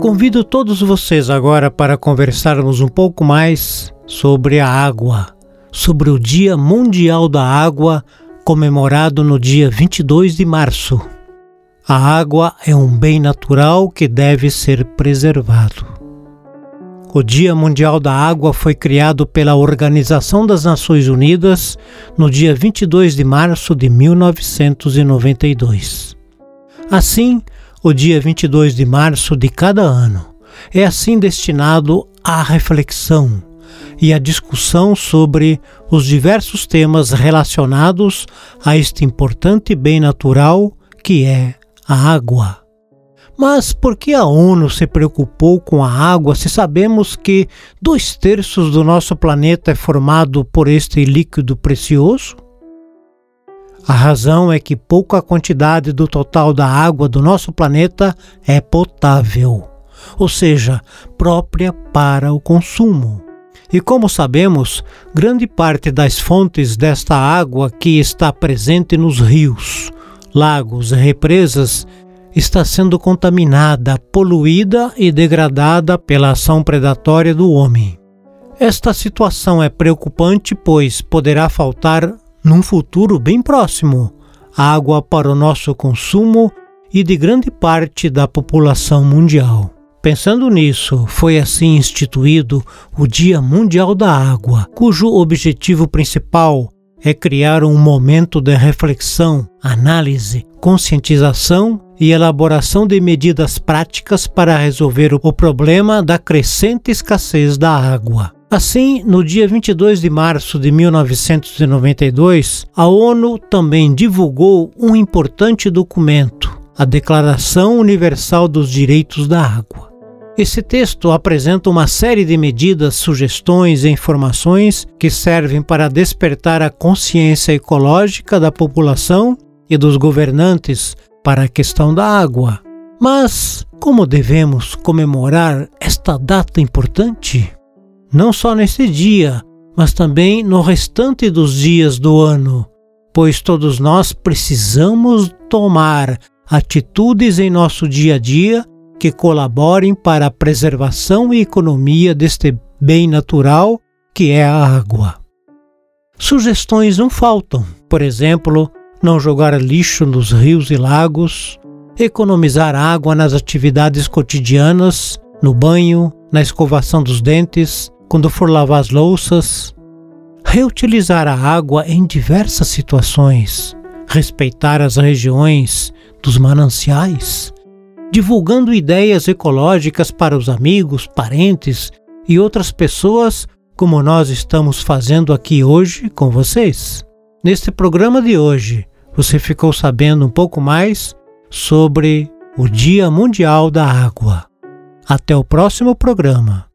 Convido todos vocês agora para conversarmos um pouco mais sobre a água, sobre o Dia Mundial da Água, comemorado no dia 22 de março. A água é um bem natural que deve ser preservado. O Dia Mundial da Água foi criado pela Organização das Nações Unidas no dia 22 de março de 1992. Assim, o dia 22 de março de cada ano é assim destinado à reflexão e à discussão sobre os diversos temas relacionados a este importante bem natural que é a água. Mas por que a ONU se preocupou com a água se sabemos que dois terços do nosso planeta é formado por este líquido precioso? A razão é que pouca quantidade do total da água do nosso planeta é potável, ou seja, própria para o consumo. E como sabemos, grande parte das fontes desta água que está presente nos rios, lagos e represas está sendo contaminada, poluída e degradada pela ação predatória do homem. Esta situação é preocupante, pois poderá faltar num futuro bem próximo, água para o nosso consumo e de grande parte da população mundial. Pensando nisso, foi assim instituído o Dia Mundial da Água, cujo objetivo principal é criar um momento de reflexão, análise, conscientização e elaboração de medidas práticas para resolver o problema da crescente escassez da água. Assim, no dia 22 de março de 1992, a ONU também divulgou um importante documento, a Declaração Universal dos Direitos da Água. Esse texto apresenta uma série de medidas, sugestões e informações que servem para despertar a consciência ecológica da população e dos governantes para a questão da água. Mas como devemos comemorar esta data importante? não só nesse dia, mas também no restante dos dias do ano, pois todos nós precisamos tomar atitudes em nosso dia a dia que colaborem para a preservação e economia deste bem natural que é a água. Sugestões não faltam, por exemplo, não jogar lixo nos rios e lagos, economizar água nas atividades cotidianas, no banho, na escovação dos dentes, quando for lavar as louças, reutilizar a água em diversas situações, respeitar as regiões dos mananciais, divulgando ideias ecológicas para os amigos, parentes e outras pessoas, como nós estamos fazendo aqui hoje com vocês. Neste programa de hoje, você ficou sabendo um pouco mais sobre o Dia Mundial da Água. Até o próximo programa.